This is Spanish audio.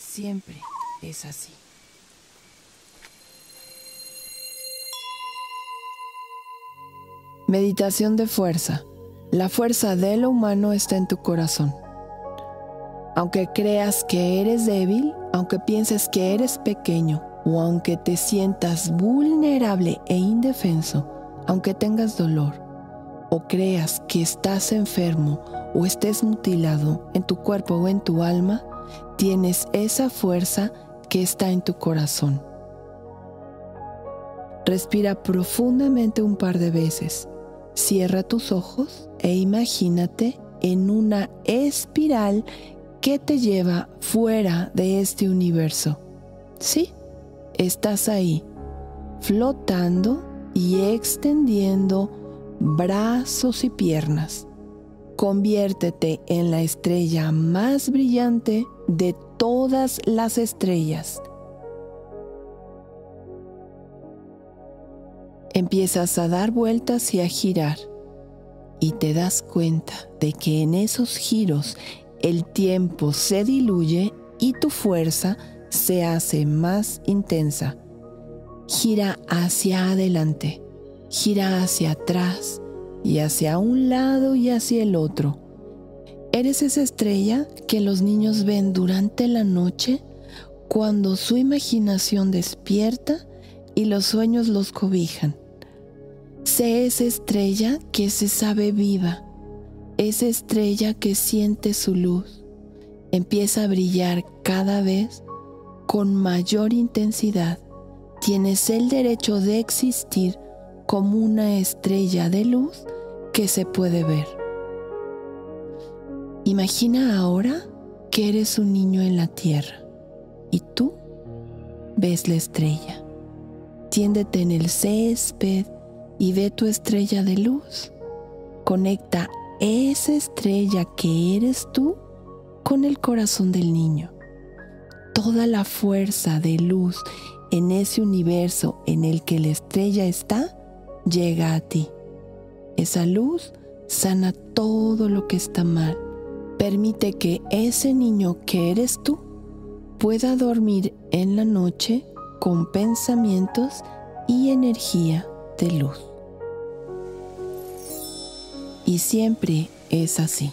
siempre es así. Meditación de fuerza. La fuerza de lo humano está en tu corazón. Aunque creas que eres débil, aunque pienses que eres pequeño o aunque te sientas vulnerable e indefenso, aunque tengas dolor o creas que estás enfermo o estés mutilado en tu cuerpo o en tu alma, tienes esa fuerza que está en tu corazón. Respira profundamente un par de veces. Cierra tus ojos e imagínate en una espiral que te lleva fuera de este universo. Sí, estás ahí, flotando y extendiendo brazos y piernas conviértete en la estrella más brillante de todas las estrellas. Empiezas a dar vueltas y a girar y te das cuenta de que en esos giros el tiempo se diluye y tu fuerza se hace más intensa. Gira hacia adelante, gira hacia atrás, y hacia un lado y hacia el otro. Eres esa estrella que los niños ven durante la noche cuando su imaginación despierta y los sueños los cobijan. Sé esa estrella que se sabe viva, esa estrella que siente su luz, empieza a brillar cada vez con mayor intensidad. Tienes el derecho de existir como una estrella de luz que se puede ver. Imagina ahora que eres un niño en la tierra y tú ves la estrella. Tiéndete en el césped y ve tu estrella de luz. Conecta esa estrella que eres tú con el corazón del niño. Toda la fuerza de luz en ese universo en el que la estrella está llega a ti. Esa luz sana todo lo que está mal. Permite que ese niño que eres tú pueda dormir en la noche con pensamientos y energía de luz. Y siempre es así.